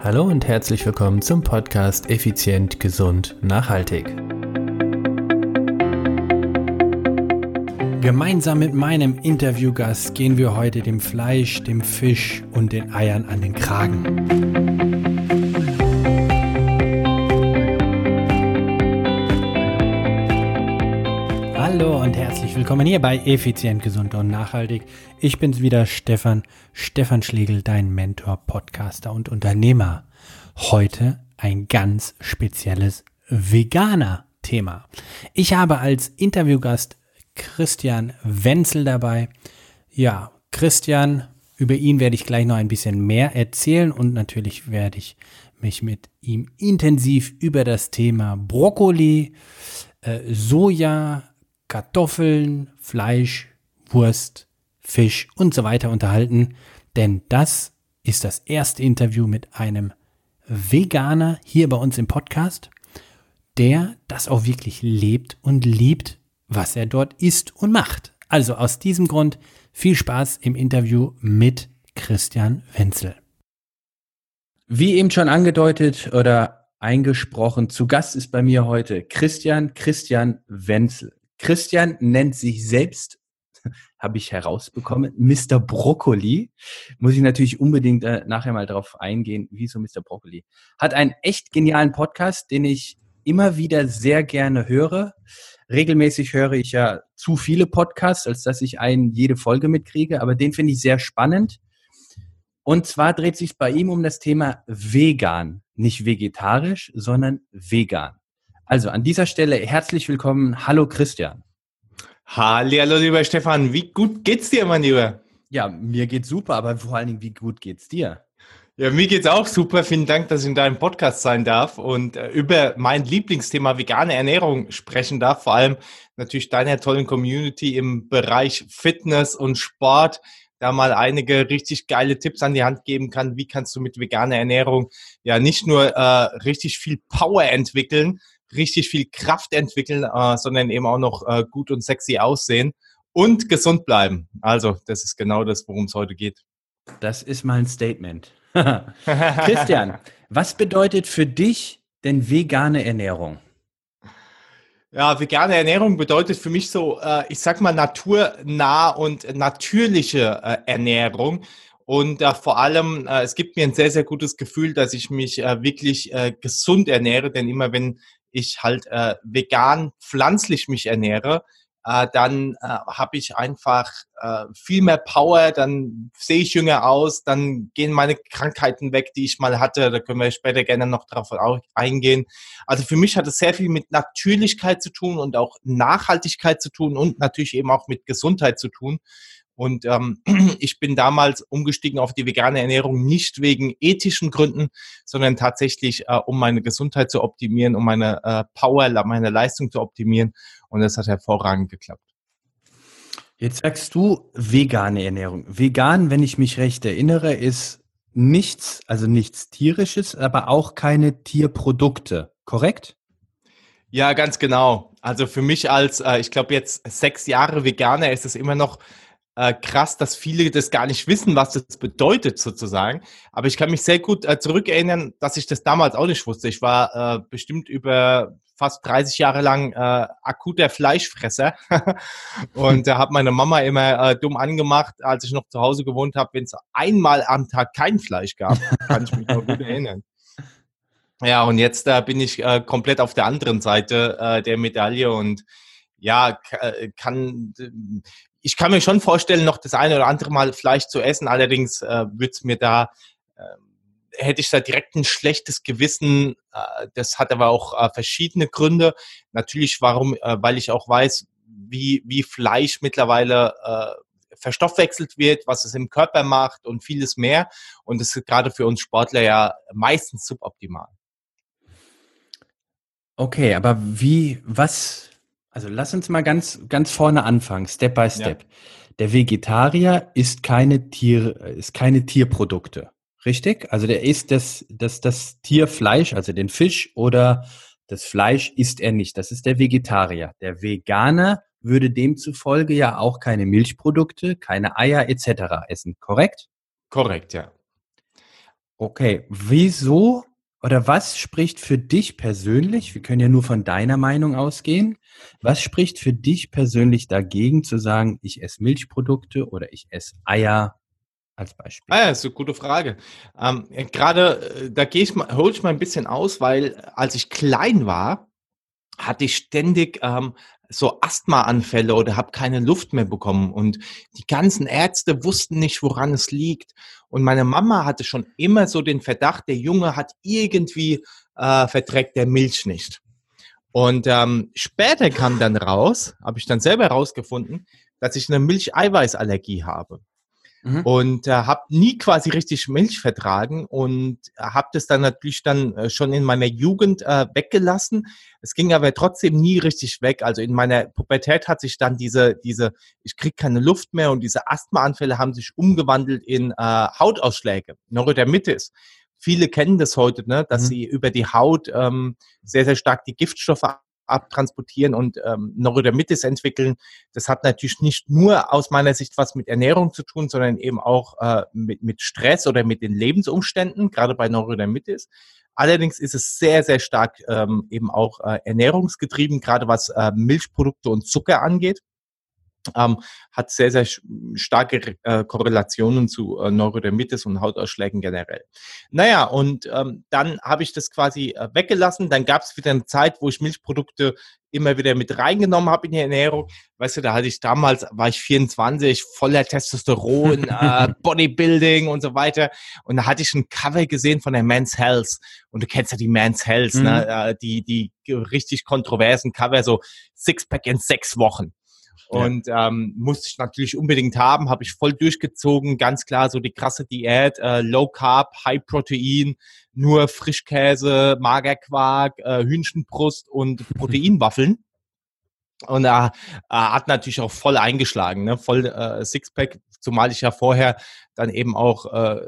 Hallo und herzlich willkommen zum Podcast Effizient, Gesund, Nachhaltig. Gemeinsam mit meinem Interviewgast gehen wir heute dem Fleisch, dem Fisch und den Eiern an den Kragen. Hallo und herzlich willkommen hier bei Effizient, Gesund und Nachhaltig. Ich bin's wieder, Stefan, Stefan Schlegel, dein Mentor, Podcaster und Unternehmer. Heute ein ganz spezielles Veganer-Thema. Ich habe als Interviewgast Christian Wenzel dabei. Ja, Christian, über ihn werde ich gleich noch ein bisschen mehr erzählen und natürlich werde ich mich mit ihm intensiv über das Thema Brokkoli, äh, Soja, Kartoffeln, Fleisch, Wurst, Fisch und so weiter unterhalten, denn das ist das erste Interview mit einem Veganer hier bei uns im Podcast, der das auch wirklich lebt und liebt, was er dort isst und macht. Also aus diesem Grund viel Spaß im Interview mit Christian Wenzel. Wie eben schon angedeutet oder eingesprochen, zu Gast ist bei mir heute Christian Christian Wenzel. Christian nennt sich selbst, habe ich herausbekommen, Mr. Brokkoli. Muss ich natürlich unbedingt äh, nachher mal drauf eingehen, wieso Mr. Brokkoli. Hat einen echt genialen Podcast, den ich immer wieder sehr gerne höre. Regelmäßig höre ich ja zu viele Podcasts, als dass ich einen jede Folge mitkriege, aber den finde ich sehr spannend. Und zwar dreht sich bei ihm um das Thema vegan. Nicht vegetarisch, sondern vegan. Also an dieser Stelle herzlich willkommen. Hallo Christian. Hallo, lieber Stefan. Wie gut geht's dir, mein Lieber? Ja, mir geht's super, aber vor allen Dingen, wie gut geht's dir? Ja, mir geht's auch super. Vielen Dank, dass ich in deinem Podcast sein darf und äh, über mein Lieblingsthema vegane Ernährung sprechen darf. Vor allem natürlich deiner tollen Community im Bereich Fitness und Sport da mal einige richtig geile Tipps an die Hand geben kann. Wie kannst du mit veganer Ernährung ja nicht nur äh, richtig viel Power entwickeln, richtig viel Kraft entwickeln, äh, sondern eben auch noch äh, gut und sexy aussehen und gesund bleiben. Also, das ist genau das, worum es heute geht. Das ist mal ein Statement. Christian, was bedeutet für dich denn vegane Ernährung? Ja, vegane Ernährung bedeutet für mich so, äh, ich sag mal, naturnah und natürliche äh, Ernährung. Und äh, vor allem, äh, es gibt mir ein sehr, sehr gutes Gefühl, dass ich mich äh, wirklich äh, gesund ernähre. Denn immer wenn ich halt äh, vegan, pflanzlich mich ernähre, äh, dann äh, habe ich einfach äh, viel mehr Power, dann sehe ich jünger aus, dann gehen meine Krankheiten weg, die ich mal hatte. Da können wir später gerne noch darauf eingehen. Also für mich hat es sehr viel mit Natürlichkeit zu tun und auch Nachhaltigkeit zu tun und natürlich eben auch mit Gesundheit zu tun. Und ähm, ich bin damals umgestiegen auf die vegane Ernährung nicht wegen ethischen Gründen, sondern tatsächlich, äh, um meine Gesundheit zu optimieren, um meine äh, Power, meine Leistung zu optimieren. Und das hat hervorragend geklappt. Jetzt sagst du vegane Ernährung. Vegan, wenn ich mich recht erinnere, ist nichts, also nichts tierisches, aber auch keine Tierprodukte, korrekt? Ja, ganz genau. Also für mich als, äh, ich glaube jetzt sechs Jahre Veganer ist es immer noch äh, krass, dass viele das gar nicht wissen, was das bedeutet sozusagen. Aber ich kann mich sehr gut äh, zurückerinnern, dass ich das damals auch nicht wusste. Ich war äh, bestimmt über fast 30 Jahre lang äh, akuter Fleischfresser und da äh, habe meine Mama immer äh, dumm angemacht, als ich noch zu Hause gewohnt habe, wenn es einmal am Tag kein Fleisch gab, kann ich mich noch gut erinnern. Ja, und jetzt äh, bin ich äh, komplett auf der anderen Seite äh, der Medaille und ja, äh, kann ich kann mir schon vorstellen, noch das eine oder andere Mal Fleisch zu essen. Allerdings äh, wird es mir da, äh, hätte ich da direkt ein schlechtes Gewissen. Äh, das hat aber auch äh, verschiedene Gründe. Natürlich, warum, äh, weil ich auch weiß, wie, wie Fleisch mittlerweile äh, verstoffwechselt wird, was es im Körper macht und vieles mehr. Und das ist gerade für uns Sportler ja meistens suboptimal. Okay, aber wie, was, also lass uns mal ganz, ganz vorne anfangen, Step by Step. Ja. Der Vegetarier isst keine Tier, ist keine Tierprodukte. Richtig? Also der isst das, das, das Tierfleisch, also den Fisch oder das Fleisch isst er nicht. Das ist der Vegetarier. Der Veganer würde demzufolge ja auch keine Milchprodukte, keine Eier etc. essen, korrekt? Korrekt, ja. Okay, wieso oder was spricht für dich persönlich? Wir können ja nur von deiner Meinung ausgehen. Was spricht für dich persönlich dagegen zu sagen, ich esse Milchprodukte oder ich esse Eier als Beispiel? Ah ja, ist eine gute Frage. Ähm, Gerade äh, da gehe ich mal, hole ich mal ein bisschen aus, weil als ich klein war, hatte ich ständig ähm, so Asthmaanfälle oder habe keine Luft mehr bekommen. Und die ganzen Ärzte wussten nicht, woran es liegt. Und meine Mama hatte schon immer so den Verdacht, der Junge hat irgendwie äh, verträgt der Milch nicht. Und ähm, später kam dann raus, habe ich dann selber herausgefunden, dass ich eine Milcheiweißallergie habe. Mhm. Und äh, habe nie quasi richtig Milch vertragen und habe das dann natürlich dann äh, schon in meiner Jugend äh, weggelassen. Es ging aber trotzdem nie richtig weg. Also in meiner Pubertät hat sich dann diese, diese, ich krieg keine Luft mehr und diese Asthmaanfälle haben sich umgewandelt in äh, Hautausschläge, Neurodermitis. Viele kennen das heute, ne, dass mhm. sie über die Haut ähm, sehr, sehr stark die Giftstoffe abtransportieren und ähm, Neurodermitis entwickeln. Das hat natürlich nicht nur aus meiner Sicht was mit Ernährung zu tun, sondern eben auch äh, mit, mit Stress oder mit den Lebensumständen, gerade bei Neurodermitis. Allerdings ist es sehr, sehr stark ähm, eben auch äh, ernährungsgetrieben, gerade was äh, Milchprodukte und Zucker angeht ähm, hat sehr, sehr starke äh, Korrelationen zu äh, Neurodermitis und Hautausschlägen generell. Naja, und ähm, dann habe ich das quasi äh, weggelassen. Dann gab es wieder eine Zeit, wo ich Milchprodukte immer wieder mit reingenommen habe in die Ernährung. Weißt du, da hatte ich damals, war ich 24, voller Testosteron, äh, Bodybuilding und so weiter. Und da hatte ich ein Cover gesehen von der Men's Health. Und du kennst ja die Men's Health, ne? mhm. ne? die, die richtig kontroversen Cover, so Sixpack in sechs Wochen. Und ähm, musste ich natürlich unbedingt haben, habe ich voll durchgezogen, ganz klar so die krasse Diät, äh, Low Carb, High Protein, nur Frischkäse, Magerquark, äh, Hühnchenbrust und Proteinwaffeln. Und er äh, hat natürlich auch voll eingeschlagen, ne? voll äh, Sixpack, zumal ich ja vorher dann eben auch äh,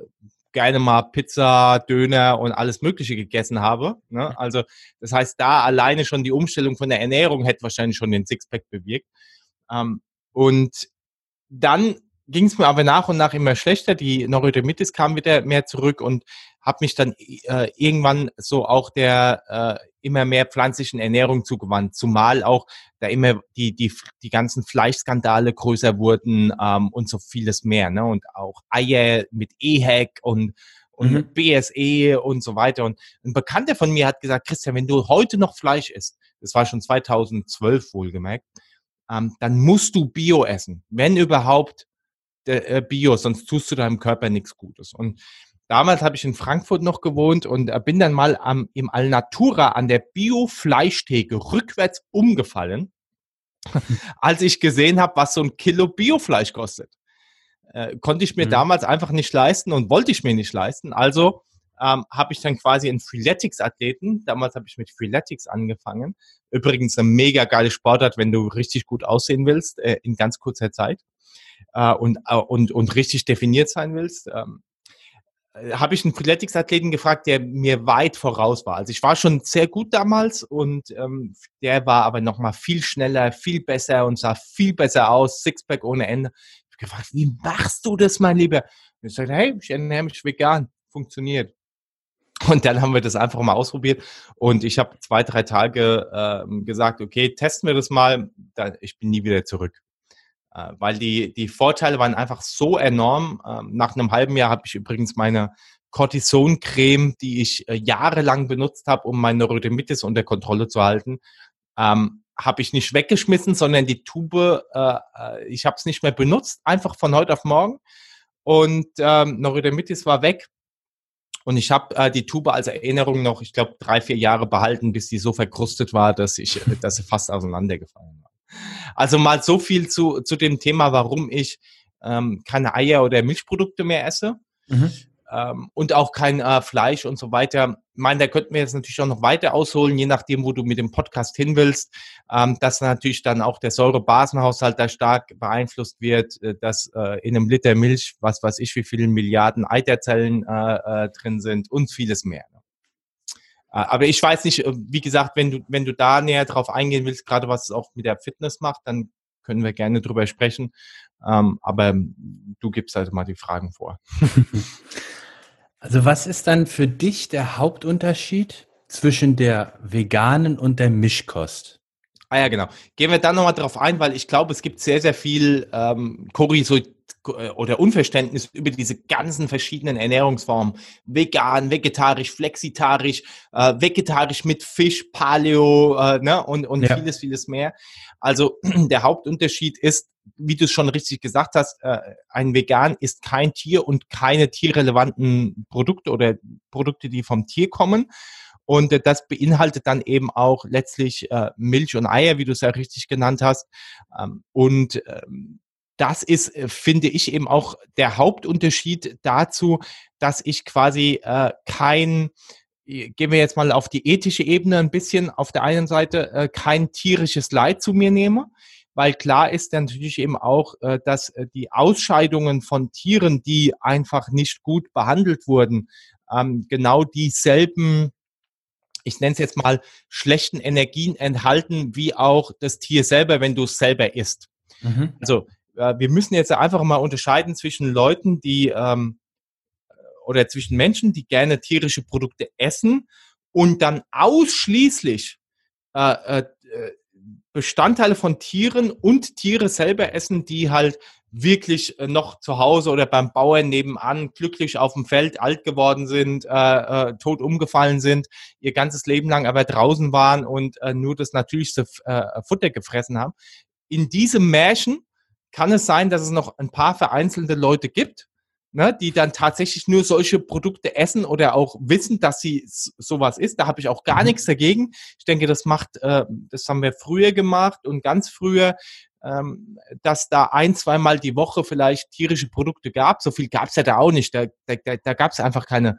gerne mal Pizza, Döner und alles Mögliche gegessen habe. Ne? Also das heißt, da alleine schon die Umstellung von der Ernährung hätte wahrscheinlich schon den Sixpack bewirkt. Ähm, und dann ging es mir aber nach und nach immer schlechter. Die Neurodermitis kam wieder mehr zurück und habe mich dann äh, irgendwann so auch der äh, immer mehr pflanzlichen Ernährung zugewandt, zumal auch da immer die die die ganzen Fleischskandale größer wurden ähm, und so vieles mehr, ne und auch Eier mit EHEC und und mhm. BSE und so weiter. Und ein Bekannter von mir hat gesagt, Christian, wenn du heute noch Fleisch isst, das war schon 2012 wohlgemerkt, ähm, dann musst du Bio essen. Wenn überhaupt äh, Bio, sonst tust du deinem Körper nichts Gutes. Und damals habe ich in Frankfurt noch gewohnt und äh, bin dann mal am, im Alnatura an der Bio-Fleischtheke rückwärts umgefallen, als ich gesehen habe, was so ein Kilo Biofleisch kostet. Äh, konnte ich mir mhm. damals einfach nicht leisten und wollte ich mir nicht leisten. Also ähm, habe ich dann quasi einen Freeletics-Athleten, damals habe ich mit Freeletics angefangen, übrigens eine mega geile Sportart, wenn du richtig gut aussehen willst, äh, in ganz kurzer Zeit äh, und, äh, und, und richtig definiert sein willst. Ähm, äh, habe ich einen Freeletics-Athleten gefragt, der mir weit voraus war. Also ich war schon sehr gut damals und ähm, der war aber noch mal viel schneller, viel besser und sah viel besser aus, Sixpack ohne Ende. Ich habe gefragt, wie machst du das, mein Lieber? Und ich sagte, hey, ich ernähre mich vegan, funktioniert. Und dann haben wir das einfach mal ausprobiert. Und ich habe zwei, drei Tage äh, gesagt, okay, testen wir das mal. Ich bin nie wieder zurück. Äh, weil die, die Vorteile waren einfach so enorm. Ähm, nach einem halben Jahr habe ich übrigens meine Cortison-Creme, die ich äh, jahrelang benutzt habe, um meine Neurodermitis unter Kontrolle zu halten, ähm, habe ich nicht weggeschmissen, sondern die Tube, äh, äh ich habe es nicht mehr benutzt, einfach von heute auf morgen. Und ähm, Neurodermitis war weg. Und ich habe äh, die Tube als Erinnerung noch, ich glaube, drei, vier Jahre behalten, bis sie so verkrustet war, dass ich, äh, dass sie fast auseinandergefallen war. Also mal so viel zu, zu dem Thema, warum ich ähm, keine Eier oder Milchprodukte mehr esse. Mhm ähm, und auch kein äh, Fleisch und so weiter. Ich meine, da könnten wir jetzt natürlich auch noch weiter ausholen, je nachdem, wo du mit dem Podcast hin willst, ähm, dass natürlich dann auch der Säurebasenhaushalt da stark beeinflusst wird, äh, dass äh, in einem Liter Milch, was weiß ich, wie viele Milliarden Eiterzellen äh, äh, drin sind und vieles mehr. Ne? Äh, aber ich weiß nicht, wie gesagt, wenn du, wenn du da näher drauf eingehen willst, gerade was es auch mit der Fitness macht, dann können wir gerne drüber sprechen. Ähm, aber du gibst halt mal die Fragen vor. Also was ist dann für dich der Hauptunterschied zwischen der veganen und der Mischkost? Ah ja, genau. Gehen wir dann nochmal drauf ein, weil ich glaube, es gibt sehr, sehr viel ähm, Korrisol oder Unverständnis über diese ganzen verschiedenen Ernährungsformen. Vegan, vegetarisch, flexitarisch, äh, vegetarisch mit Fisch, Paleo äh, ne? und, und ja. vieles, vieles mehr. Also der Hauptunterschied ist, wie du es schon richtig gesagt hast, äh, ein Vegan ist kein Tier und keine tierrelevanten Produkte oder Produkte, die vom Tier kommen. Und äh, das beinhaltet dann eben auch letztlich äh, Milch und Eier, wie du es ja richtig genannt hast. Ähm, und ähm, das ist, äh, finde ich, eben auch der Hauptunterschied dazu, dass ich quasi äh, kein, äh, gehen wir jetzt mal auf die ethische Ebene ein bisschen, auf der einen Seite äh, kein tierisches Leid zu mir nehme, weil klar ist dann natürlich eben auch, äh, dass äh, die Ausscheidungen von Tieren, die einfach nicht gut behandelt wurden, ähm, genau dieselben ich nenne es jetzt mal, schlechten Energien enthalten, wie auch das Tier selber, wenn du es selber isst. Mhm. Also äh, wir müssen jetzt einfach mal unterscheiden zwischen Leuten, die ähm, oder zwischen Menschen, die gerne tierische Produkte essen und dann ausschließlich äh, äh, Bestandteile von Tieren und Tiere selber essen, die halt wirklich äh, noch zu Hause oder beim Bauern nebenan glücklich auf dem Feld alt geworden sind, äh, äh, tot umgefallen sind, ihr ganzes Leben lang aber draußen waren und äh, nur das natürlichste äh, Futter gefressen haben. In diesem Märchen kann es sein, dass es noch ein paar vereinzelte Leute gibt, ne, die dann tatsächlich nur solche Produkte essen oder auch wissen, dass sie sowas ist. Da habe ich auch gar mhm. nichts dagegen. Ich denke, das macht, äh, das haben wir früher gemacht und ganz früher ähm, dass da ein, zweimal die Woche vielleicht tierische Produkte gab. So viel gab es ja da auch nicht. Da, da, da gab es einfach keine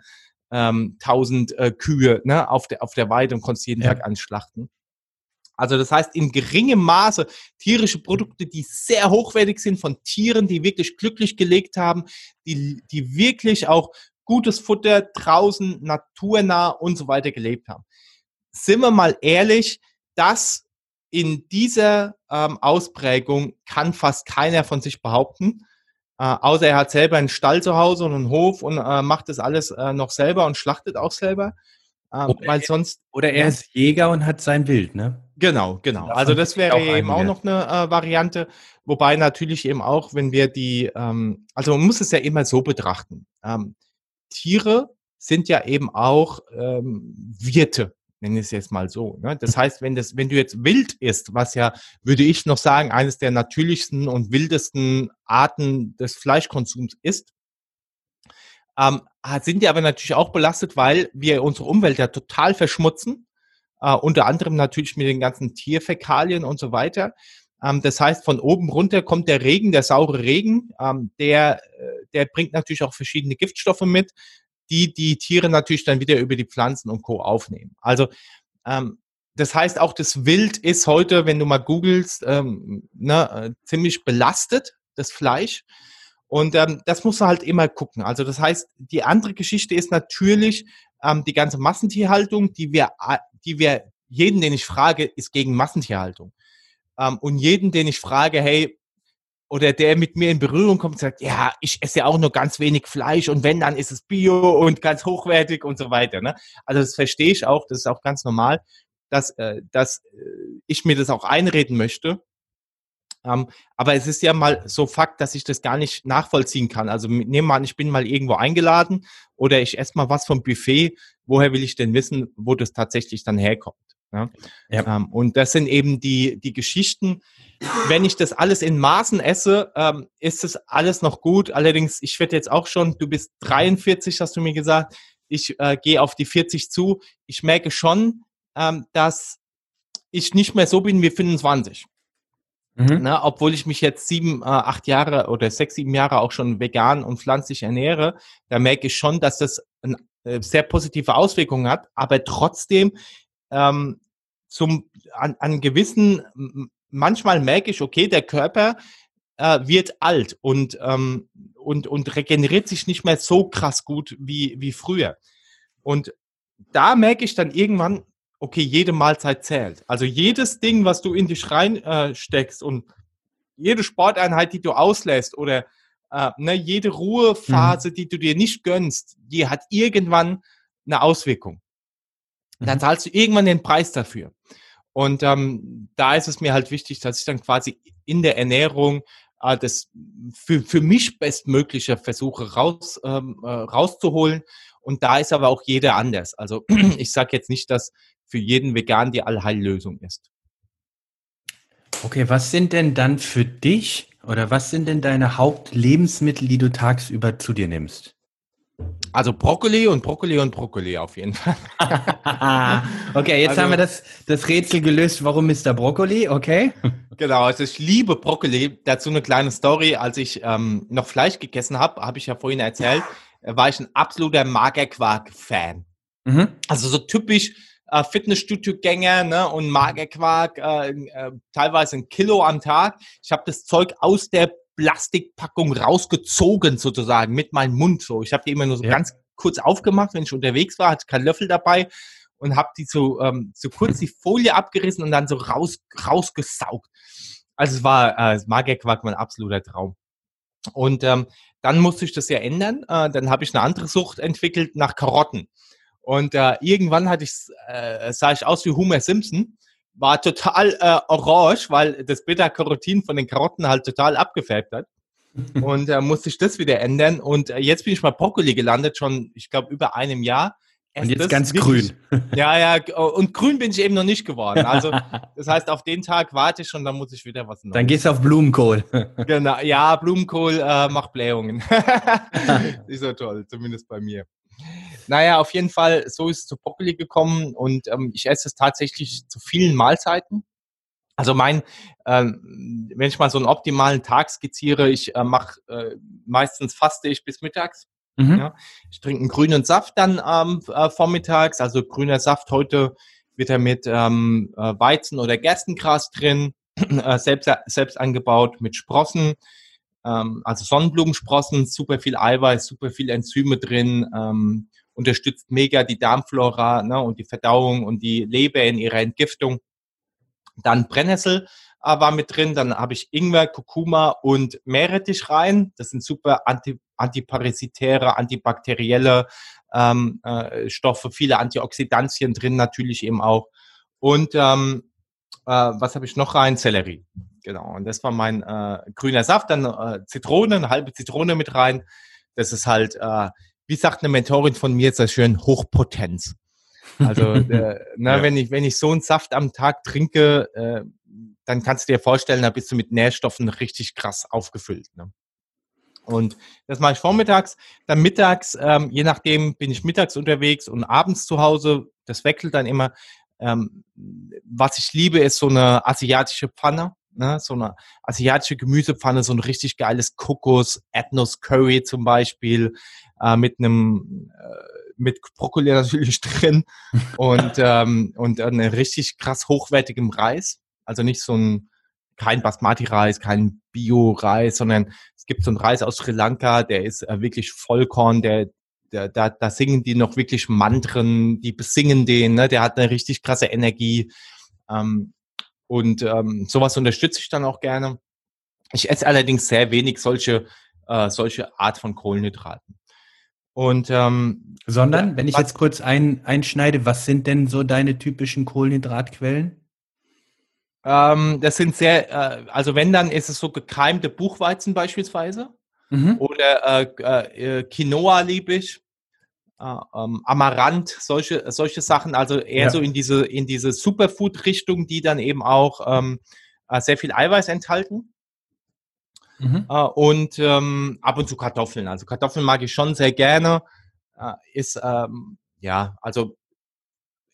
ähm, tausend äh, Kühe ne, auf, der, auf der Weide und konntest jeden ja. Tag anschlachten. Also das heißt, in geringem Maße tierische Produkte, die sehr hochwertig sind von Tieren, die wirklich glücklich gelegt haben, die, die wirklich auch gutes Futter draußen, naturnah und so weiter gelebt haben. Sind wir mal ehrlich, das in dieser ähm, Ausprägung kann fast keiner von sich behaupten. Äh, außer er hat selber einen Stall zu Hause und einen Hof und äh, macht das alles äh, noch selber und schlachtet auch selber. Ähm, weil sonst. Oder er ist Jäger und hat sein Wild, ne? Genau, genau. Also das wäre auch eben auch noch eine äh, Variante. Wobei natürlich eben auch, wenn wir die, ähm, also man muss es ja immer so betrachten. Ähm, Tiere sind ja eben auch ähm, Wirte nenne ich es jetzt mal so. Ne? Das heißt, wenn, das, wenn du jetzt wild isst, was ja, würde ich noch sagen, eines der natürlichsten und wildesten Arten des Fleischkonsums ist, ähm, sind die aber natürlich auch belastet, weil wir unsere Umwelt ja total verschmutzen, äh, unter anderem natürlich mit den ganzen Tierfäkalien und so weiter. Ähm, das heißt, von oben runter kommt der Regen, der saure Regen, ähm, der, äh, der bringt natürlich auch verschiedene Giftstoffe mit, die die Tiere natürlich dann wieder über die Pflanzen und Co. aufnehmen. Also ähm, das heißt, auch das Wild ist heute, wenn du mal googelst, ähm, ne, äh, ziemlich belastet, das Fleisch. Und ähm, das musst du halt immer gucken. Also das heißt, die andere Geschichte ist natürlich ähm, die ganze Massentierhaltung, die wir, die wir, jeden, den ich frage, ist gegen Massentierhaltung. Ähm, und jeden, den ich frage, hey, oder der mit mir in Berührung kommt und sagt, ja, ich esse ja auch nur ganz wenig Fleisch und wenn, dann ist es bio und ganz hochwertig und so weiter. Ne? Also das verstehe ich auch, das ist auch ganz normal, dass, äh, dass äh, ich mir das auch einreden möchte. Ähm, aber es ist ja mal so Fakt, dass ich das gar nicht nachvollziehen kann. Also nehmen wir an, ich bin mal irgendwo eingeladen oder ich esse mal was vom Buffet. Woher will ich denn wissen, wo das tatsächlich dann herkommt? Ja? ja. Ähm, und das sind eben die, die Geschichten. Wenn ich das alles in Maßen esse, ähm, ist es alles noch gut. Allerdings, ich werde jetzt auch schon, du bist 43, hast du mir gesagt. Ich äh, gehe auf die 40 zu. Ich merke schon, ähm, dass ich nicht mehr so bin wie 25. Mhm. Na, obwohl ich mich jetzt sieben, äh, acht Jahre oder sechs, sieben Jahre auch schon vegan und pflanzlich ernähre, da merke ich schon, dass das eine äh, sehr positive Auswirkungen hat. Aber trotzdem ähm, zum, an, an gewissen, manchmal merke ich, okay, der Körper äh, wird alt und, ähm, und, und regeneriert sich nicht mehr so krass gut wie, wie früher. Und da merke ich dann irgendwann, okay, jede Mahlzeit zählt. Also jedes Ding, was du in dich reinsteckst äh, und jede Sporteinheit, die du auslässt oder äh, ne, jede Ruhephase, mhm. die du dir nicht gönnst, die hat irgendwann eine Auswirkung. Mhm. Dann zahlst du irgendwann den Preis dafür. Und ähm, da ist es mir halt wichtig, dass ich dann quasi in der Ernährung äh, das für, für mich bestmögliche versuche raus, ähm, äh, rauszuholen. Und da ist aber auch jeder anders. Also ich sage jetzt nicht, dass für jeden Vegan die Allheillösung ist. Okay, was sind denn dann für dich oder was sind denn deine Hauptlebensmittel, die du tagsüber zu dir nimmst? Also Brokkoli und Brokkoli und Brokkoli auf jeden Fall. okay, jetzt also, haben wir das, das Rätsel gelöst, warum Mr. Brokkoli, okay? Genau, also ich liebe Brokkoli. Dazu eine kleine Story. Als ich ähm, noch Fleisch gegessen habe, habe ich ja vorhin erzählt, war ich ein absoluter Magerquark-Fan. Mhm. Also so typisch äh, Fitnessstudio-Gänger ne, und Magerquark, äh, äh, teilweise ein Kilo am Tag. Ich habe das Zeug aus der Plastikpackung rausgezogen sozusagen mit meinem Mund so. Ich habe die immer nur so ja. ganz kurz aufgemacht, wenn ich unterwegs war, hatte keinen Löffel dabei und habe die so, ähm, so kurz die Folie abgerissen und dann so raus, rausgesaugt. Also es war äh, Magerquark mein absoluter Traum. Und ähm, dann musste ich das ja ändern. Äh, dann habe ich eine andere Sucht entwickelt nach Karotten. Und äh, irgendwann hatte ich, äh, sah ich aus wie Homer Simpson, war total äh, orange, weil das Beta-Carotin von den Karotten halt total abgefärbt hat. und äh, musste ich das wieder ändern. Und äh, jetzt bin ich bei Brokkoli gelandet, schon, ich glaube, über einem Jahr. und jetzt ganz grün. ja, ja, und grün bin ich eben noch nicht geworden. Also, das heißt, auf den Tag warte ich schon, dann muss ich wieder was Neues. Dann gehst du auf Blumenkohl. genau, ja, Blumenkohl äh, macht Blähungen. ist so toll, zumindest bei mir. Naja, auf jeden Fall, so ist es zu Brokkoli gekommen und ähm, ich esse es tatsächlich zu vielen Mahlzeiten. Also mein, ähm, wenn ich mal so einen optimalen Tag skizziere, ich äh, mache äh, meistens faste ich bis mittags. Mhm. Ja. Ich trinke einen grünen Saft dann ähm, äh, vormittags. Also grüner Saft heute wird er mit ähm, äh, Weizen oder Gerstengras drin, äh, selbst, selbst angebaut mit Sprossen ähm, also Sonnenblumensprossen, super viel Eiweiß, super viel Enzyme drin, ähm, unterstützt mega die Darmflora ne, und die Verdauung und die Leber in ihrer Entgiftung. Dann Brennnessel äh, war mit drin, dann habe ich Ingwer, Kurkuma und Meerrettich rein. Das sind super anti, antiparasitäre, antibakterielle ähm, äh, Stoffe, viele Antioxidantien drin natürlich eben auch. Und ähm, äh, was habe ich noch rein? Sellerie. Genau. Und das war mein äh, grüner Saft, dann äh, Zitrone, eine halbe Zitrone mit rein. Das ist halt, äh, wie sagt eine Mentorin von mir, sehr schön Hochpotenz. Also, äh, na, ja. wenn ich wenn ich so einen Saft am Tag trinke, äh, dann kannst du dir vorstellen, da bist du mit Nährstoffen richtig krass aufgefüllt. Ne? Und das mache ich vormittags. Dann mittags, ähm, je nachdem, bin ich mittags unterwegs und abends zu Hause. Das wechselt dann immer. Ähm, was ich liebe, ist so eine asiatische Pfanne ne, so eine asiatische Gemüsepfanne, so ein richtig geiles Kokos, Ethnos Curry zum Beispiel, äh, mit einem, äh, mit Brokkoli natürlich drin und, ähm, und einem richtig krass hochwertigem Reis. Also nicht so ein, kein Basmati-Reis, kein Bio-Reis, sondern es gibt so einen Reis aus Sri Lanka, der ist äh, wirklich Vollkorn, der, der, da, da singen die noch wirklich Mantren, die besingen den, ne? der hat eine richtig krasse Energie. Ähm, und ähm, sowas unterstütze ich dann auch gerne. Ich esse allerdings sehr wenig solche, äh, solche Art von Kohlenhydraten. Und ähm, sondern, wenn ich jetzt kurz ein, einschneide, was sind denn so deine typischen Kohlenhydratquellen? Ähm, das sind sehr, äh, also wenn dann ist es so gekeimte Buchweizen beispielsweise mhm. oder äh, äh, Quinoa liebe ich äh, ähm, Amaranth, solche, solche Sachen, also eher ja. so in diese, in diese Superfood-Richtung, die dann eben auch ähm, äh, sehr viel Eiweiß enthalten. Mhm. Äh, und ähm, ab und zu Kartoffeln. Also Kartoffeln mag ich schon sehr gerne. Äh, ist, ähm, ja, also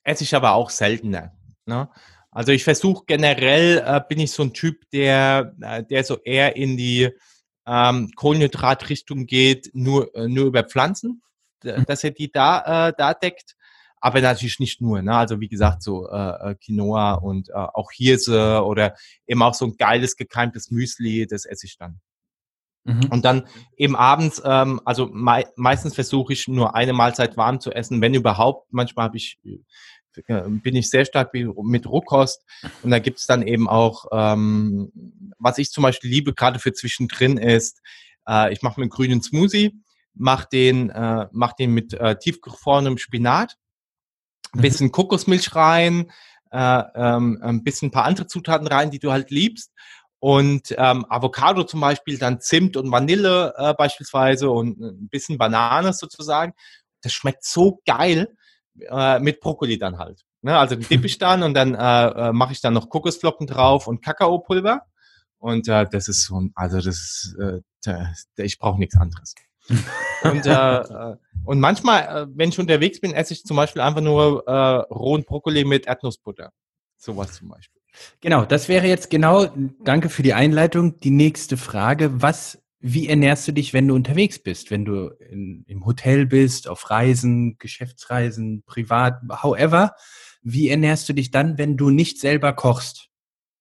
esse ich aber auch seltener. Ne? Also ich versuche generell, äh, bin ich so ein Typ, der, äh, der so eher in die ähm, Kohlenhydratrichtung geht, nur, äh, nur über Pflanzen. Mhm. dass er die da, äh, da deckt. Aber natürlich nicht nur, ne? Also wie gesagt, so äh, äh, Quinoa und äh, auch Hirse oder eben auch so ein geiles gekeimtes Müsli, das esse ich dann. Mhm. Und dann eben abends, ähm, also mei meistens versuche ich nur eine Mahlzeit warm zu essen, wenn überhaupt. Manchmal habe ich äh, bin ich sehr stark mit Rohkost und da gibt's dann eben auch, ähm, was ich zum Beispiel liebe, gerade für zwischendrin ist, äh, ich mache mir einen grünen Smoothie, mache den, äh, mach den mit äh, tiefgefrorenem Spinat, ein mhm. bisschen Kokosmilch rein, äh, ähm, ein bisschen ein paar andere Zutaten rein, die du halt liebst. Und ähm, Avocado zum Beispiel, dann Zimt und Vanille äh, beispielsweise und ein bisschen Banane sozusagen. Das schmeckt so geil äh, mit Brokkoli dann halt. Ne? Also den dippe ich dann und dann äh, äh, mache ich dann noch Kokosflocken drauf und Kakaopulver. Und äh, das ist so, also das ist, äh, ich brauche nichts anderes. und, äh, äh, und manchmal, äh, wenn ich unterwegs bin, esse ich zum Beispiel einfach nur äh, rohen Brokkoli mit Erdnussbutter. Sowas zum Beispiel. Genau, das wäre jetzt genau, danke für die Einleitung, die nächste Frage. Was, wie ernährst du dich, wenn du unterwegs bist? Wenn du in, im Hotel bist, auf Reisen, Geschäftsreisen, privat, however, wie ernährst du dich dann, wenn du nicht selber kochst?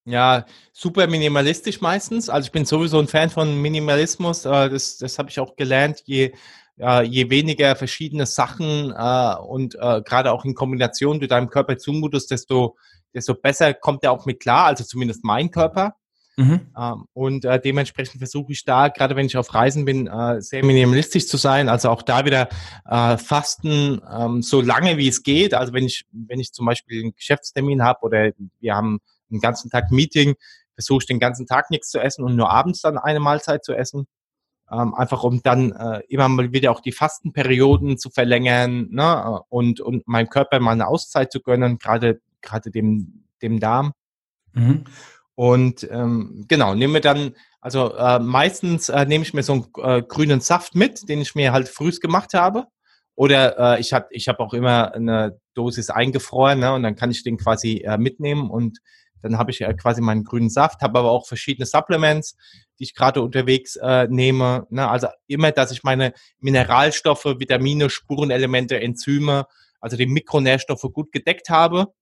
Ja, super minimalistisch meistens. Also ich bin sowieso ein Fan von Minimalismus. Äh, das, das habe ich auch gelernt. Je, je weniger verschiedene Sachen äh, und äh, gerade auch in Kombination du deinem Körper zumutest, desto desto besser kommt er auch mit klar, also zumindest mein Körper. Mhm. Ähm, und dementsprechend versuche ich da, gerade wenn ich auf Reisen bin, sehr minimalistisch zu sein. Also auch da wieder Fasten ähm, so lange wie es geht. Also wenn ich, wenn ich zum Beispiel einen Geschäftstermin habe oder wir haben einen ganzen Tag Meeting, versuche ich den ganzen Tag nichts zu essen und nur abends dann eine Mahlzeit zu essen. Ähm, einfach um dann äh, immer mal wieder auch die Fastenperioden zu verlängern ne? und, und meinem Körper mal eine Auszeit zu gönnen, gerade gerade dem, dem Darm. Mhm. Und ähm, genau, nehme dann, also äh, meistens äh, nehme ich mir so einen äh, grünen Saft mit, den ich mir halt frühst gemacht habe. Oder äh, ich habe ich hab auch immer eine Dosis eingefroren ne, und dann kann ich den quasi äh, mitnehmen und dann habe ich äh, quasi meinen grünen Saft, habe aber auch verschiedene Supplements, die ich gerade unterwegs äh, nehme. Ne? Also immer, dass ich meine Mineralstoffe, Vitamine, Spurenelemente, Enzyme, also die Mikronährstoffe gut gedeckt habe.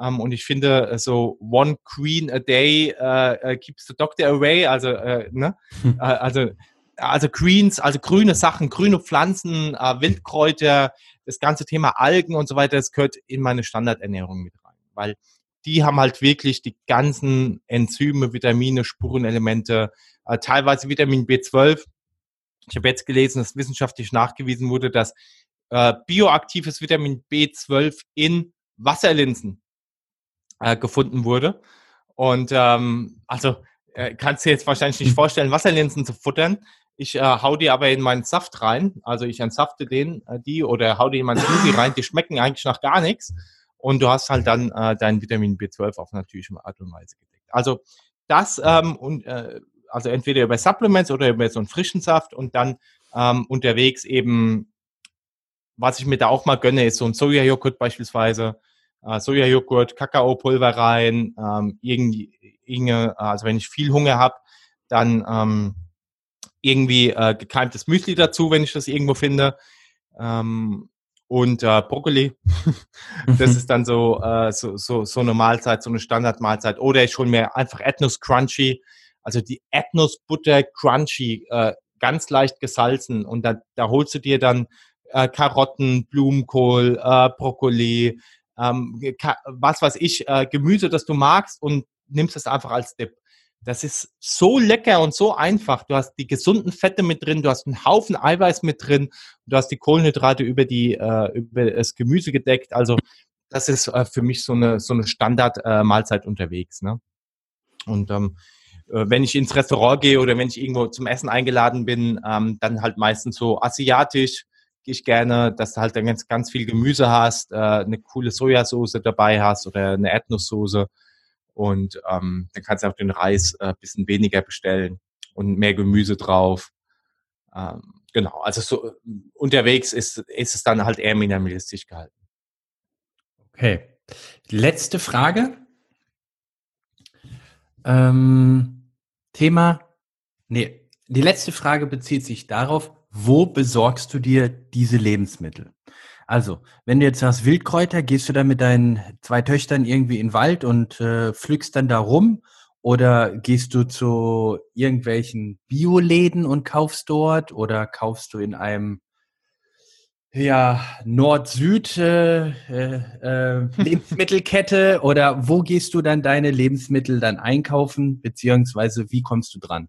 Ähm, und ich finde, äh, so one queen a day uh, keeps the doctor away. Also, uh, ne? Hm. Also, also Greens, also grüne Sachen, grüne Pflanzen, Wildkräuter, das ganze Thema Algen und so weiter, das gehört in meine Standardernährung mit rein. Weil die haben halt wirklich die ganzen Enzyme, Vitamine, Spurenelemente, teilweise Vitamin B12. Ich habe jetzt gelesen, dass wissenschaftlich nachgewiesen wurde, dass bioaktives Vitamin B12 in Wasserlinsen äh, gefunden wurde. Und ähm, also äh, kannst du dir jetzt wahrscheinlich nicht vorstellen, Wasserlinsen zu futtern. Ich äh, hau die aber in meinen Saft rein. Also ich entsafte den, äh, die oder hau die in meinen Smoothie rein. Die schmecken eigentlich nach gar nichts. Und du hast halt dann äh, dein Vitamin B12 auf natürliche Art und Weise gedeckt. Also das ähm, und äh, also entweder über Supplements oder über so einen frischen Saft und dann ähm, unterwegs eben, was ich mir da auch mal gönne, ist so ein Sojajoghurt beispielsweise äh, Sojajoghurt, Kakaopulver rein, ähm, irgendwie, also wenn ich viel Hunger habe, dann ähm, irgendwie äh, gekeimtes Müsli dazu, wenn ich das irgendwo finde. Ähm, und äh, Brokkoli. das ist dann so, äh, so, so, so eine Mahlzeit, so eine Standardmahlzeit. Oder ich hole mir einfach Ethnos Crunchy, also die Ethnos Butter Crunchy, äh, ganz leicht gesalzen. Und da, da holst du dir dann äh, Karotten, Blumenkohl, äh, Brokkoli, ähm, was weiß ich, äh, Gemüse, das du magst und nimmst es einfach als Dip. Das ist so lecker und so einfach. Du hast die gesunden Fette mit drin, du hast einen Haufen Eiweiß mit drin, du hast die Kohlenhydrate über die äh, über das Gemüse gedeckt. Also das ist äh, für mich so eine so eine Standard äh, unterwegs. Ne? Und ähm, äh, wenn ich ins Restaurant gehe oder wenn ich irgendwo zum Essen eingeladen bin, ähm, dann halt meistens so asiatisch, ich gerne, dass du halt dann ganz, ganz viel Gemüse hast, äh, eine coole Sojasauce dabei hast oder eine Erdnusssoße. Und ähm, dann kannst du auch den Reis äh, bisschen weniger bestellen und mehr Gemüse drauf. Ähm, genau, also so unterwegs ist, ist es dann halt eher minimalistisch gehalten. Okay. Letzte Frage. Ähm, Thema. Nee, die letzte Frage bezieht sich darauf, wo besorgst du dir diese Lebensmittel? Also, wenn du jetzt sagst Wildkräuter, gehst du dann mit deinen zwei Töchtern irgendwie in den Wald und äh, pflückst dann da rum? Oder gehst du zu irgendwelchen Bioläden und kaufst dort? Oder kaufst du in einem ja, Nord-Süd äh, äh, Lebensmittelkette? oder wo gehst du dann deine Lebensmittel dann einkaufen? Beziehungsweise wie kommst du dran?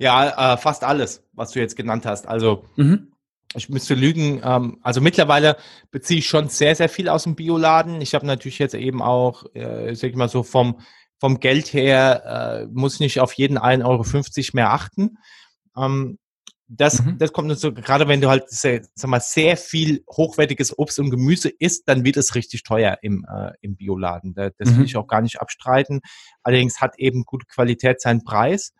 Ja, äh, fast alles, was du jetzt genannt hast. Also mhm. Ich müsste lügen. Ähm, also mittlerweile beziehe ich schon sehr, sehr viel aus dem Bioladen. Ich habe natürlich jetzt eben auch, äh, sag ich mal so, vom, vom Geld her, äh, muss nicht auf jeden 1,50 Euro mehr achten. Ähm, das, mhm. das kommt so, gerade wenn du halt sehr, sag mal, sehr viel hochwertiges Obst und Gemüse isst, dann wird es richtig teuer im, äh, im Bioladen. Das, das mhm. will ich auch gar nicht abstreiten. Allerdings hat eben gute Qualität seinen Preis.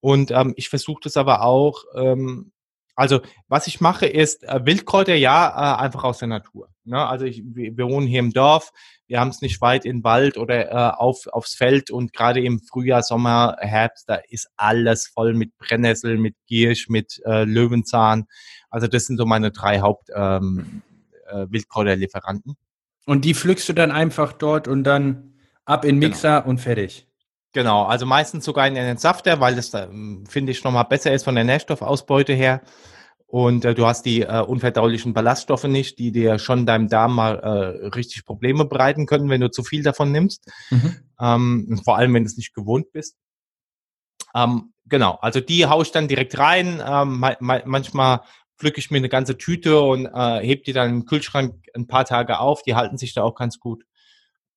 Und ähm, ich versuche das aber auch, ähm, also was ich mache ist äh, Wildkräuter, ja, äh, einfach aus der Natur. Ne? Also ich, wir, wir wohnen hier im Dorf, wir haben es nicht weit in Wald oder äh, auf, aufs Feld und gerade im Frühjahr, Sommer, Herbst, da ist alles voll mit Brennnessel, mit Giersch, mit äh, Löwenzahn. Also das sind so meine drei Haupt ähm, äh, Wildkräuterlieferanten. Und die pflückst du dann einfach dort und dann ab in genau. Mixer genau. und fertig. Genau, also meistens sogar in einen Safter, weil das, ähm, finde ich, nochmal besser ist von der Nährstoffausbeute her. Und äh, du hast die äh, unverdaulichen Ballaststoffe nicht, die dir schon deinem Darm mal äh, richtig Probleme bereiten können, wenn du zu viel davon nimmst. Mhm. Ähm, vor allem, wenn du es nicht gewohnt bist. Ähm, genau, also die haue ich dann direkt rein. Ähm, ma ma manchmal pflücke ich mir eine ganze Tüte und äh, heb die dann im Kühlschrank ein paar Tage auf. Die halten sich da auch ganz gut.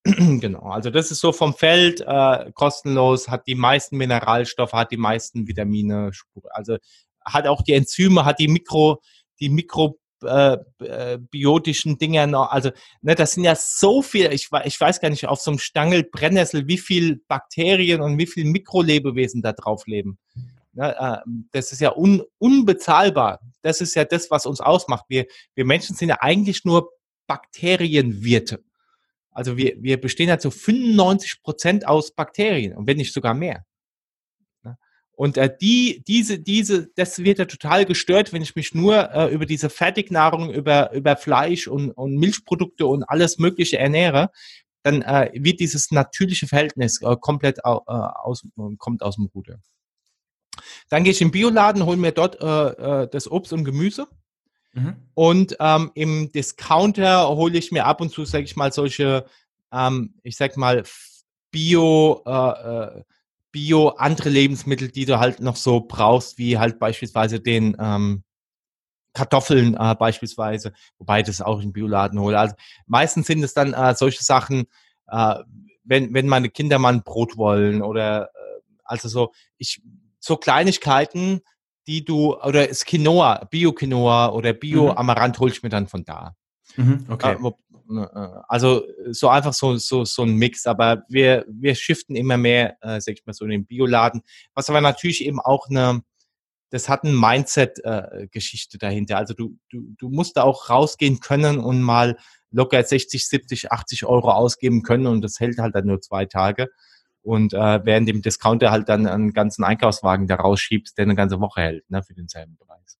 genau, also das ist so vom Feld äh, kostenlos, hat die meisten Mineralstoffe, hat die meisten Vitamine, also hat auch die Enzyme, hat die Mikro, die mikrobiotischen äh, äh Dinge noch, also ne, das sind ja so viel, ich, ich weiß gar nicht, auf so einem Stangel Brennnessel, wie viel Bakterien und wie viel Mikrolebewesen da drauf leben. Ne, äh, das ist ja un, unbezahlbar. Das ist ja das, was uns ausmacht. Wir, wir Menschen sind ja eigentlich nur Bakterienwirte. Also wir, wir bestehen ja zu 95 Prozent aus Bakterien und wenn nicht sogar mehr. Und äh, die, diese, diese, das wird ja total gestört, wenn ich mich nur äh, über diese Fertignahrung, über, über Fleisch und, und Milchprodukte und alles Mögliche ernähre, dann äh, wird dieses natürliche Verhältnis äh, komplett äh, aus, kommt aus dem Ruder. Dann gehe ich im Bioladen, hole mir dort äh, äh, das Obst und Gemüse Mhm. Und ähm, im Discounter hole ich mir ab und zu, sage ich mal, solche, ähm, ich sag mal, Bio, äh, äh, Bio andere Lebensmittel, die du halt noch so brauchst, wie halt beispielsweise den ähm, Kartoffeln äh, beispielsweise, wobei das auch im Bioladen hole. Also meistens sind es dann äh, solche Sachen, äh, wenn, wenn meine Kinder mal ein Brot wollen oder äh, also so, ich so Kleinigkeiten, die du, oder das Quinoa, Bio-Quinoa oder Bio-Amaranth hol ich mir dann von da. Mhm, okay. Äh, also so einfach so, so, so ein Mix, aber wir, wir shiften immer mehr, äh, sag ich mal so, in den Bioladen, was aber natürlich eben auch eine, das hat eine Mindset-Geschichte äh, dahinter. Also du, du, du musst da auch rausgehen können und mal locker 60, 70, 80 Euro ausgeben können und das hält halt dann nur zwei Tage. Und äh, während dem Discounter halt dann einen ganzen Einkaufswagen da rausschiebst, der eine ganze Woche hält, ne, für denselben Preis.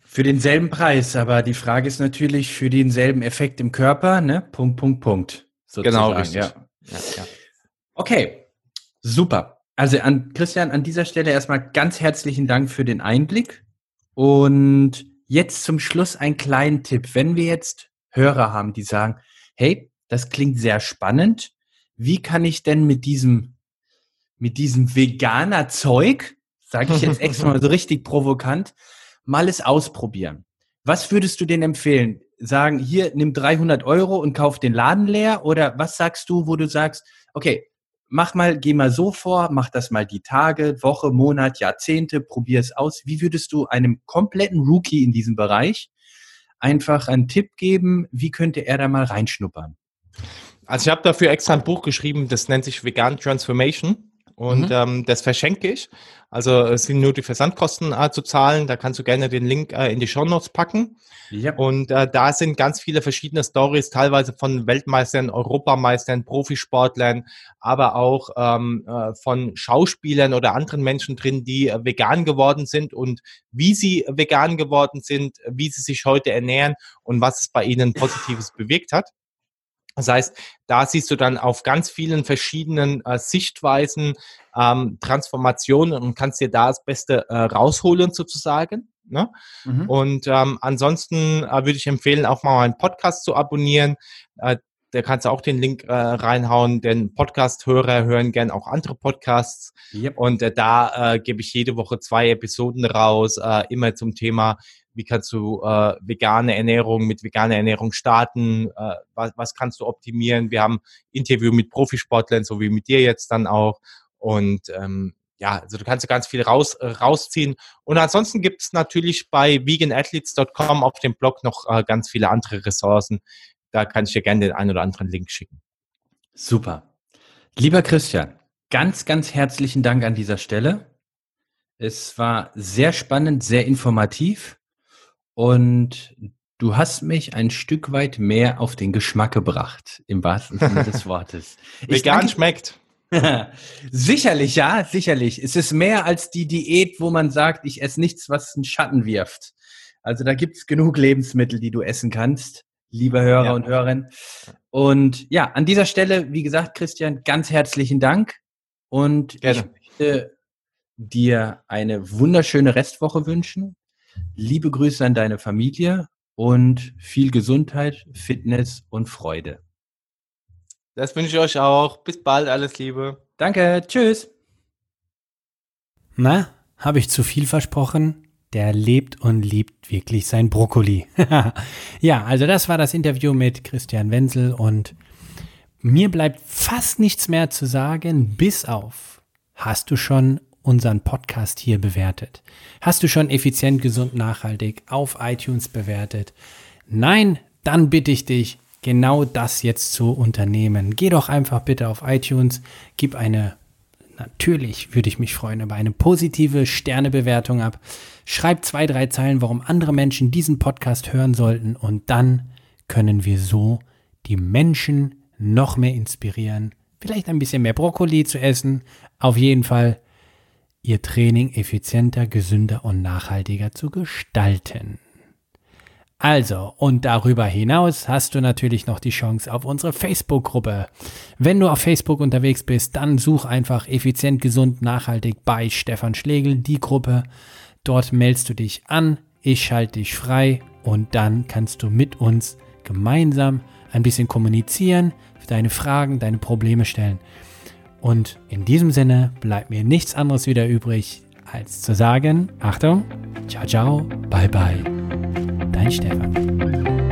Für denselben Preis, aber die Frage ist natürlich für denselben Effekt im Körper, ne? Punkt, Punkt, Punkt. Sozusagen. Genau, richtig. Ja. Ja, ja. Okay, super. Also an Christian, an dieser Stelle erstmal ganz herzlichen Dank für den Einblick. Und jetzt zum Schluss ein kleinen Tipp. Wenn wir jetzt Hörer haben, die sagen, hey, das klingt sehr spannend, wie kann ich denn mit diesem, mit diesem veganer Zeug, sage ich jetzt extra mal so richtig provokant, mal es ausprobieren. Was würdest du denn empfehlen? Sagen, hier, nimm 300 Euro und kauf den Laden leer? Oder was sagst du, wo du sagst, okay, mach mal, geh mal so vor, mach das mal die Tage, Woche, Monat, Jahrzehnte, probier es aus. Wie würdest du einem kompletten Rookie in diesem Bereich einfach einen Tipp geben? Wie könnte er da mal reinschnuppern? Also ich habe dafür extra ein Buch geschrieben, das nennt sich Vegan Transformation. Und mhm. ähm, das verschenke ich. Also es sind nur die Versandkosten äh, zu zahlen. Da kannst du gerne den Link äh, in die Show Notes packen. Ja. Und äh, da sind ganz viele verschiedene Stories, teilweise von Weltmeistern, Europameistern, Profisportlern, aber auch ähm, äh, von Schauspielern oder anderen Menschen drin, die äh, vegan geworden sind und wie sie vegan geworden sind, wie sie sich heute ernähren und was es bei ihnen Positives bewirkt hat. Das heißt, da siehst du dann auf ganz vielen verschiedenen äh, Sichtweisen ähm, Transformationen und kannst dir da das Beste äh, rausholen sozusagen. Ne? Mhm. Und ähm, ansonsten äh, würde ich empfehlen, auch mal meinen Podcast zu abonnieren. Äh, da kannst du auch den Link äh, reinhauen, denn Podcast-Hörer hören gern auch andere Podcasts. Yep. Und äh, da äh, gebe ich jede Woche zwei Episoden raus, äh, immer zum Thema, wie kannst du äh, vegane Ernährung mit veganer Ernährung starten, äh, was, was kannst du optimieren. Wir haben Interview mit Profisportlern, so wie mit dir jetzt dann auch. Und ähm, ja, also du kannst ganz viel raus, äh, rausziehen. Und ansonsten gibt es natürlich bei veganathletes.com auf dem Blog noch äh, ganz viele andere Ressourcen, da kann ich dir gerne den einen oder anderen Link schicken. Super. Lieber Christian, ganz, ganz herzlichen Dank an dieser Stelle. Es war sehr spannend, sehr informativ und du hast mich ein Stück weit mehr auf den Geschmack gebracht, im wahrsten Sinne des Wortes. Vegan danke, schmeckt. sicherlich, ja, sicherlich. Es ist mehr als die Diät, wo man sagt, ich esse nichts, was einen Schatten wirft. Also da gibt es genug Lebensmittel, die du essen kannst liebe Hörer ja. und Hörerinnen. Und ja, an dieser Stelle, wie gesagt, Christian, ganz herzlichen Dank. Und Gerne. ich möchte dir eine wunderschöne Restwoche wünschen. Liebe Grüße an deine Familie und viel Gesundheit, Fitness und Freude. Das wünsche ich euch auch. Bis bald, alles Liebe. Danke, tschüss. Na, habe ich zu viel versprochen? der lebt und liebt wirklich sein Brokkoli. ja, also das war das Interview mit Christian Wenzel und mir bleibt fast nichts mehr zu sagen, bis auf, hast du schon unseren Podcast hier bewertet? Hast du schon effizient, gesund, nachhaltig auf iTunes bewertet? Nein, dann bitte ich dich, genau das jetzt zu unternehmen. Geh doch einfach bitte auf iTunes, gib eine Natürlich würde ich mich freuen über eine positive Sternebewertung ab. Schreib zwei, drei Zeilen, warum andere Menschen diesen Podcast hören sollten und dann können wir so die Menschen noch mehr inspirieren, vielleicht ein bisschen mehr Brokkoli zu essen, auf jeden Fall ihr Training effizienter, gesünder und nachhaltiger zu gestalten. Also, und darüber hinaus hast du natürlich noch die Chance auf unsere Facebook-Gruppe. Wenn du auf Facebook unterwegs bist, dann such einfach effizient, gesund, nachhaltig bei Stefan Schlegel die Gruppe. Dort meldest du dich an, ich schalte dich frei und dann kannst du mit uns gemeinsam ein bisschen kommunizieren, deine Fragen, deine Probleme stellen. Und in diesem Sinne bleibt mir nichts anderes wieder übrig, als zu sagen, Achtung, ciao, ciao, bye, bye. Dein Stefan.